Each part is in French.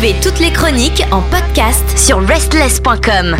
Toutes les chroniques en podcast sur restless.com.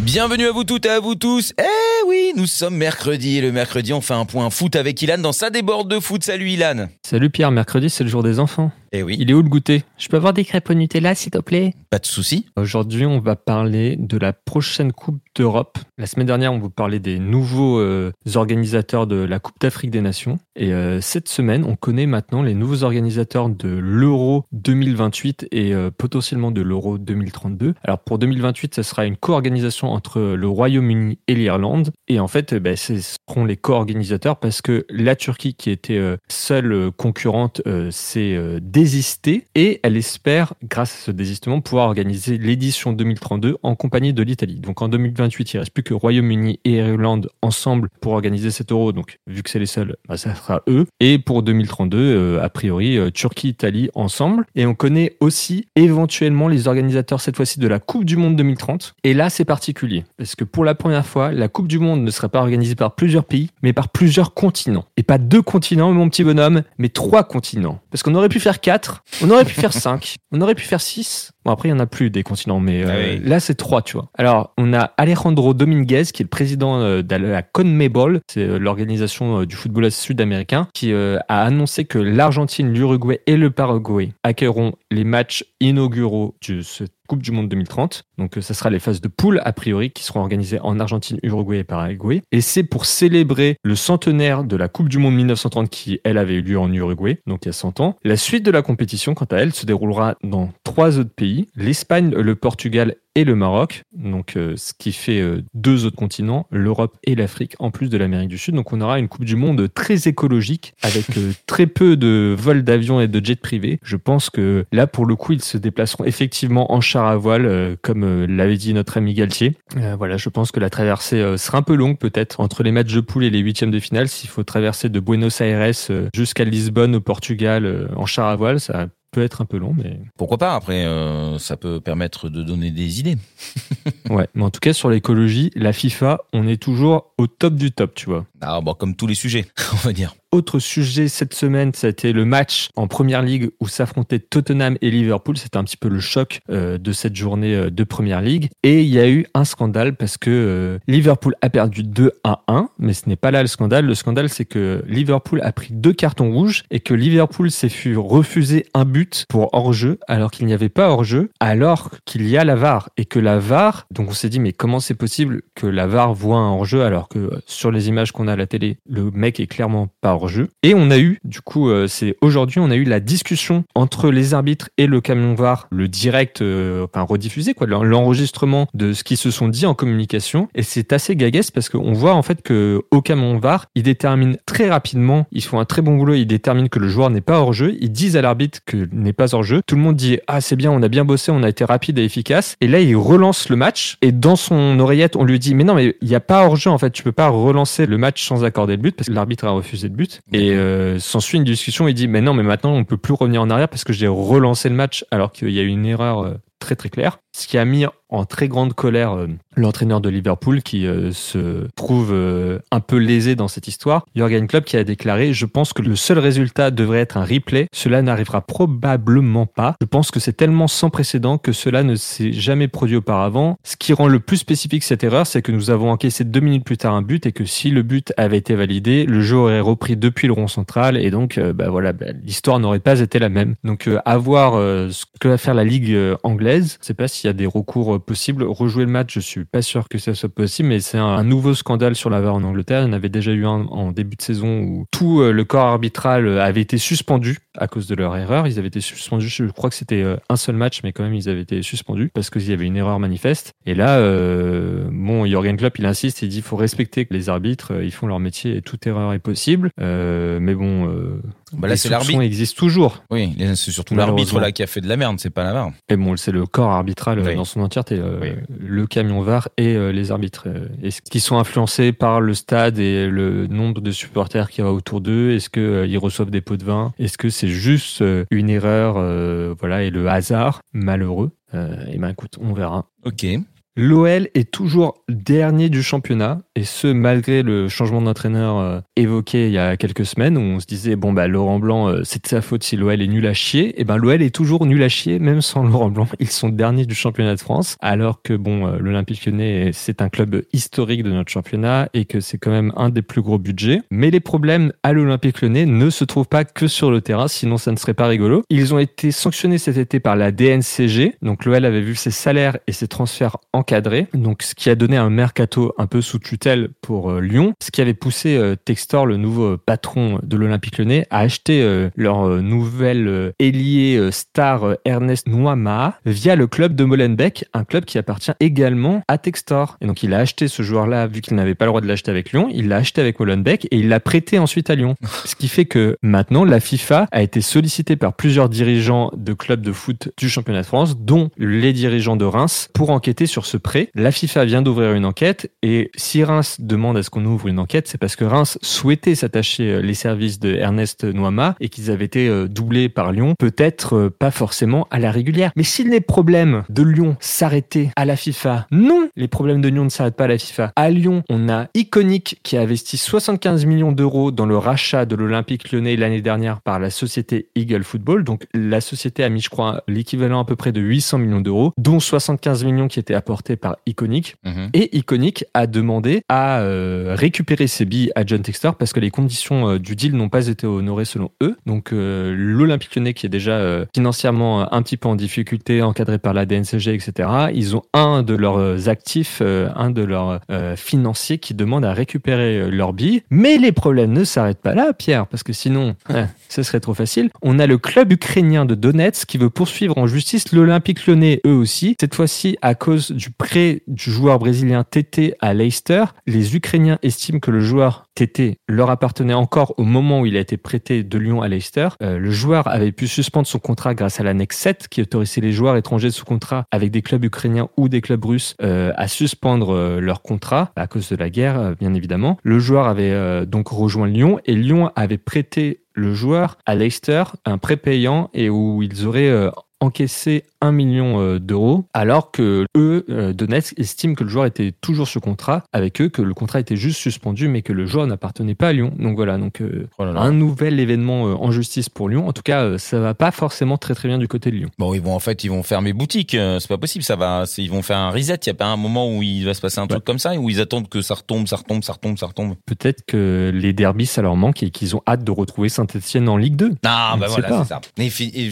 Bienvenue à vous toutes et à vous tous. Eh oui, nous sommes mercredi et le mercredi on fait un point foot avec Ilan dans sa déborde de foot. Salut Ilan. Salut Pierre, mercredi c'est le jour des enfants. Eh oui, Il est où le goûter? Je peux avoir des crêpes au Nutella s'il te plaît? Pas de souci. Aujourd'hui on va parler de la prochaine Coupe d'Europe. La semaine dernière on vous parlait des nouveaux euh, organisateurs de la Coupe d'Afrique des Nations. Et euh, cette semaine on connaît maintenant les nouveaux organisateurs de l'Euro 2028 et euh, potentiellement de l'Euro 2032. Alors pour 2028 ça sera une co-organisation entre le Royaume-Uni et l'Irlande. Et en fait, ben, ce seront les co-organisateurs parce que la Turquie, qui était euh, seule concurrente, euh, s'est euh, désistée et elle espère, grâce à ce désistement, pouvoir organiser l'édition 2032 en compagnie de l'Italie. Donc en 2028, il reste plus que Royaume-Uni et Irlande ensemble pour organiser cet euro. Donc vu que c'est les seuls, bah, ça sera eux. Et pour 2032, euh, a priori, Turquie-Italie ensemble. Et on connaît aussi éventuellement les organisateurs cette fois-ci de la Coupe du Monde 2030. Et là, c'est particulier parce que pour la première fois, la Coupe du Monde ne sera pas organisée par plusieurs pays, mais par plusieurs continents. Et pas deux continents, mon petit bonhomme, mais trois continents. Parce qu'on aurait pu faire quatre, on aurait pu faire cinq, on aurait pu faire six. Bon, après, il y en a plus des continents, mais euh, Ah oui. là, c'est trois, tu vois. Alors, on a Alejandro Dominguez, qui est le président euh, de la CONMEBOL, c'est euh, l'organisation du football sud-américain, qui euh, a annoncé que l'Argentine, l'Uruguay et le Paraguay accueilleront les matchs inauguraux de cette Coupe du Monde 2030. Donc, euh, ça sera les phases de poule, a priori, qui seront organisées en Argentine, Uruguay et Paraguay. Et c'est pour célébrer le centenaire de la Coupe du Monde 1930 qui, elle, avait eu lieu en Uruguay, donc il y a 100 ans. La suite de la compétition, quant à elle, se déroulera dans trois autres pays, l'Espagne, le Portugal et le Maroc, donc euh, ce qui fait euh, deux autres continents, l'Europe et l'Afrique, en plus de l'Amérique du Sud. Donc on aura une Coupe du Monde très écologique, avec euh, très peu de vols d'avions et de jets privés. Je pense que là, pour le coup, ils se déplaceront effectivement en char à voile, euh, comme euh, l'avait dit notre ami Galtier. Euh, voilà, je pense que la traversée sera un peu longue peut-être entre les matchs de poule et les huitièmes de finale. S'il faut traverser de Buenos Aires jusqu'à Lisbonne au Portugal en char à voile, ça peut être un peu long, mais Pourquoi pas Après, euh, ça peut permettre de donner des idées. ouais. Mais en tout cas, sur l'écologie, la FIFA, on est toujours au top du top, tu vois. Ah bon, comme tous les sujets, on va dire. Autre sujet cette semaine, ça a été le match en première ligue où s'affrontaient Tottenham et Liverpool. C'était un petit peu le choc euh, de cette journée euh, de première ligue. Et il y a eu un scandale parce que euh, Liverpool a perdu 2 à 1. Mais ce n'est pas là le scandale. Le scandale, c'est que Liverpool a pris deux cartons rouges et que Liverpool s'est fait refuser un but pour hors-jeu alors qu'il n'y avait pas hors-jeu, alors qu'il y a la VAR. Et que la VAR, donc on s'est dit, mais comment c'est possible que la VAR voit un hors-jeu alors que euh, sur les images qu'on a à la télé, le mec est clairement pas hors-jeu? Et on a eu, du coup, euh, c'est aujourd'hui, on a eu la discussion entre les arbitres et le camion VAR, le direct, euh, enfin rediffusé, quoi, l'en- l'enregistrement de ce qu'ils se sont dit en communication. Et c'est assez gaguesque parce qu'on voit en fait que au camion VAR, ils déterminent très rapidement, ils font un très bon boulot, ils déterminent que le joueur n'est pas hors-jeu, ils disent à l'arbitre que n'est pas hors-jeu. Tout le monde dit ah c'est bien, on a bien bossé, on a été rapide et efficace. Et là, il relance le match et dans son oreillette, on lui dit mais non mais il n'y a pas hors-jeu en fait, tu peux pas relancer le match sans accorder le but parce que l'arbitre a refusé le but. Et euh, s'ensuit une discussion, il dit mais non mais maintenant on peut plus revenir en arrière parce que j'ai relancé le match alors qu'il y a eu une erreur euh, très très claire. Ce qui a mis en très grande colère euh, l'entraîneur de Liverpool qui euh, se trouve euh, un peu lésé dans cette histoire. Jürgen Klopp qui a déclaré Je pense que le seul résultat devrait être un replay. Cela n'arrivera probablement pas. Je pense que c'est tellement sans précédent que cela ne s'est jamais produit auparavant. Ce qui rend le plus spécifique cette erreur, c'est que nous avons encaissé deux minutes plus tard un but et que si le but avait été validé, le jeu aurait repris depuis le rond central et donc bah voilà, bah, l'histoire n'aurait pas été la même. Donc à voir ce que va faire la ligue anglaise. Sais pas s'il y a des recours euh, possibles. Rejouer le match, je suis pas sûr que ça soit possible, mais c'est un, nouveau scandale sur la VAR en Angleterre. Il y en avait déjà eu un en début de saison où tout euh, le corps arbitral euh, avait été suspendu à cause de leur erreur. Ils avaient été suspendus, je crois que c'était un seul match, mais quand même ils avaient été suspendus parce qu'il y avait une erreur manifeste. Et là, euh, bon, Jürgen Klopp, il insiste, il dit il faut respecter les arbitres, ils font leur métier et toute erreur est possible. Mais bon, Bah là, les c'est l'arbitre. existent toujours. Oui, c'est surtout l'arbitre là qui a fait de la merde, c'est pas la VAR. Et bon, c'est le corps arbitral euh, Oui. dans son entièreté, euh, Oui. le camion VAR et euh, les arbitres. Est-ce qu'ils sont influencés par le stade et le nombre de supporters qui va autour d'eux? Est-ce qu'ils reçoivent des pots de vin? Est-ce que c'est juste une erreur euh, voilà, et le hasard? Malheureux Euh, Et ben écoute, on verra. Ok. L'OL est toujours dernier du championnat, et ce malgré le changement d'entraîneur euh, évoqué il y a quelques semaines, où on se disait bon bah Laurent Blanc, euh, c'est de sa faute si l'OL est nul à chier. Et ben l'OL est toujours nul à chier, même sans Laurent Blanc. Ils sont derniers du championnat de France, alors que bon euh, l'Olympique Lyonnais c'est un club historique de notre championnat et que c'est quand même un des plus gros budgets. Mais les problèmes à l'Olympique Lyonnais ne se trouvent pas que sur le terrain, sinon ça ne serait pas rigolo. Ils ont été sanctionnés cet été par la DNCG, donc l'OL avait vu ses salaires et ses transferts donc ce qui a donné un mercato un peu sous tutelle pour euh, Lyon, ce qui avait poussé euh, Textor, le nouveau patron de l'Olympique Lyonnais, à acheter euh, leur nouvelle ailier star Ernest Noama via le club de Molenbeek, un club qui appartient également à Textor. Et donc il a acheté ce joueur-là, vu qu'il n'avait pas le droit de l'acheter avec Lyon, il l'a acheté avec Molenbeek et il l'a prêté ensuite à Lyon. ce qui fait que maintenant la FIFA a été sollicitée par plusieurs dirigeants de clubs de foot du championnat de France, dont les dirigeants de Reims, pour enquêter sur ce prêt. La FIFA vient d'ouvrir une enquête et si Reims demande à ce qu'on ouvre une enquête, c'est parce que Reims souhaitait s'attacher euh, les services de Ernest Noama et qu'ils avaient été euh, doublés par Lyon, peut-être euh, pas forcément à la régulière. Mais si les problèmes de Lyon s'arrêtaient à la FIFA, non, les problèmes de Lyon ne s'arrêtent pas à la FIFA. À Lyon, on a Iconic qui a investi 75 millions d'euros dans le rachat de l'Olympique lyonnais l'année dernière par la société Eagle Football. Donc la société a mis, je crois, l'équivalent à peu près de 800 millions d'euros, dont 75 millions qui étaient apportés par Iconic. Mhm. Et Iconic a demandé à euh, récupérer ses billes à John Textor parce que les conditions euh, du deal n'ont pas été honorées selon eux. Donc euh, l'Olympique lyonnais qui est déjà financièrement un petit peu en difficulté, encadré par la DNCG, etc. Ils ont un de leurs actifs, un de leurs financiers qui demande à récupérer leurs billes. Mais les problèmes ne s'arrêtent pas là, Pierre, parce que sinon, ce serait trop facile. On a le club ukrainien de Donetsk qui veut poursuivre en justice l'Olympique lyonnais, eux aussi. Cette fois-ci, à cause du prêt du joueur brésilien TT à Leicester, les Ukrainiens estiment que le joueur TT leur appartenait encore au moment où il a été prêté de Lyon à Leicester. Euh, le joueur avait pu suspendre son contrat grâce à l'annexe 7 qui autorisait les joueurs étrangers sous contrat avec des clubs ukrainiens ou des clubs russes euh, à suspendre euh, leur contrat à cause de la guerre, bien évidemment. Le joueur avait donc rejoint Lyon et Lyon avait prêté le joueur à Leicester un prêt payant et où ils auraient encaissé 1 million euh, d'euros, alors que eux, euh, Donetsk, estiment que le joueur était toujours sur contrat avec eux, que le contrat était juste suspendu, mais que le joueur n'appartenait pas à Lyon. Donc voilà, donc euh, oh un nouvel événement en justice pour Lyon. En tout cas, ça va pas forcément très très bien du côté de Lyon. Bon, ils vont en fait, ils vont fermer boutique. c'est pas possible, ça va. Ils vont faire un reset. Il y a pas un moment où il va se passer un truc comme ça, où ils attendent que ça retombe, ça retombe, ça retombe, ça retombe. Peut-être que les derbies ça leur manque et qu'ils ont hâte de retrouver Saint-Etienne en Ligue 2. Ah bah voilà, c'est ça.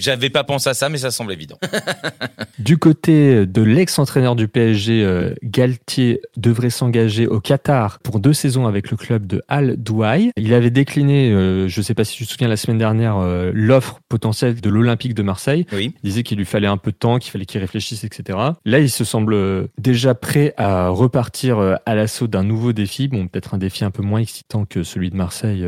J'avais pas pensé à ça, mais ça semble évident. du côté de l'ex-entraîneur du PSG, euh, Galtier devrait s'engager au Qatar pour deux saisons avec le club de Al Douai. Il avait décliné, euh, je ne sais pas si tu te souviens la semaine dernière, euh, l'offre potentielle de l'Olympique de Marseille. Il disait qu'il lui fallait un peu de temps, qu'il fallait qu'il réfléchisse, etc. Là, il se semble déjà prêt à repartir à l'assaut d'un nouveau défi. Bon, peut-être un défi un peu moins excitant que celui de Marseille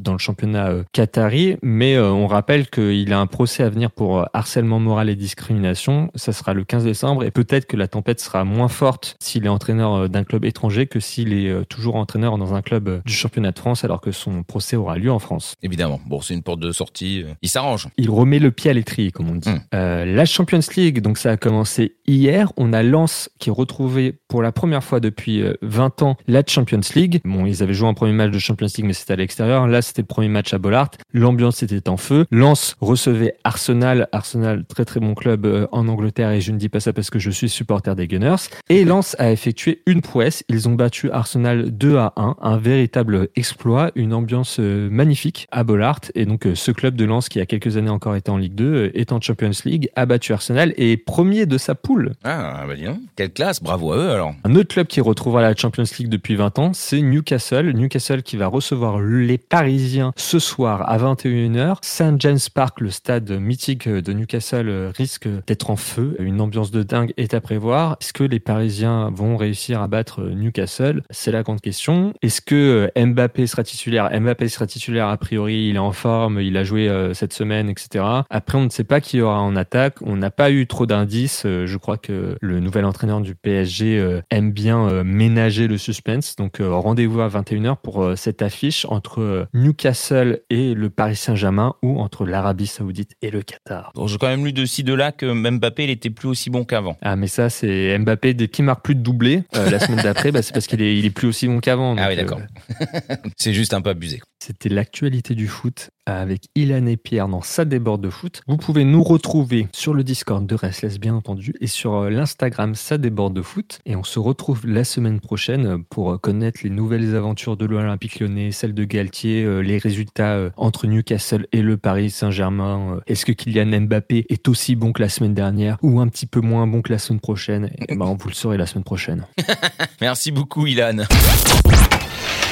dans le championnat qatari, mais on rappelle qu'il a un procès à venir pour harcèlement moral et discrimination. Ça sera le 15 décembre et peut-être que la tempête sera moins forte s'il est entraîneur euh, d'un club étranger que s'il est euh, toujours entraîneur dans un club euh, du championnat de France alors que son procès aura lieu en France. Évidemment. Bon, c'est une porte de sortie. Il s'arrange. Il remet le pied à l'étrier, comme on dit. Hum. la Champions League, donc ça a commencé hier. On a Lens qui est retrouvé pour la première fois depuis 20 ans la Champions League. Bon, ils avaient joué un premier match de Champions League, mais c'était à l'extérieur. Là, c'était le premier match à Bollard. L'ambiance était en feu. Lens recevait Arsenal. Arsenal, très très bon club en Angleterre et je ne dis pas ça parce que je suis supporter des Gunners. Et Lens a effectué une prouesse. Ils ont battu Arsenal 2 à 1. Un véritable exploit, une ambiance euh, magnifique à Bollard. Et donc, euh, ce club de Lens qui, il y a quelques années encore, était en Ligue 2, euh, est en Champions League, a battu Arsenal et est premier de sa poule. Ah, bah dis Quelle classe. Bravo à eux alors. Un autre club qui retrouvera la Champions League depuis 20 ans, c'est Newcastle. Newcastle qui va recevoir les Parisiens ce soir à 21h. St. James Park, le stade mythique de Newcastle, risque d'être en feu. Une ambiance de dingue est à prévoir. Est-ce que les Parisiens vont réussir à battre Newcastle? C'est la grande question. Est-ce que euh, Mbappé sera titulaire? Mbappé sera titulaire a priori, il est en forme, il a joué euh, cette semaine, etc. Après, on ne sait pas qui aura en attaque. On n'a pas eu trop d'indices. Euh, je crois que le nouvel entraîneur du PSG aime bien ménager le suspense. Donc rendez-vous à 21h pour cette affiche entre Newcastle et le Paris Saint-Germain ou entre l'Arabie Saoudite et le Qatar. Bon, je quand même de ci de là que Mbappé il était plus aussi bon qu'avant. Ah mais ça c'est Mbappé dès qu'il marque plus de doublé euh, la semaine d'après, bah, c'est parce qu'il est, il est plus aussi bon qu'avant. Ah oui d'accord. euh, C'est juste un peu abusé. C'était l'actualité du foot avec Ilan et Pierre dans Ça déborde de foot. Vous pouvez nous retrouver sur le Discord de Restless bien entendu et sur euh, l'Instagram Ça déborde de foot. Et on se retrouve la semaine prochaine pour euh, connaître les nouvelles aventures de l'Olympique lyonnais, celles de Galtier, euh, les résultats entre Newcastle et le Paris Saint-Germain. Est-ce que Kylian Mbappé est aussi bon que la semaine dernière ou un petit peu moins bon que la semaine prochaine? Et ben, Vous le saurez la semaine prochaine. Merci beaucoup Ilan.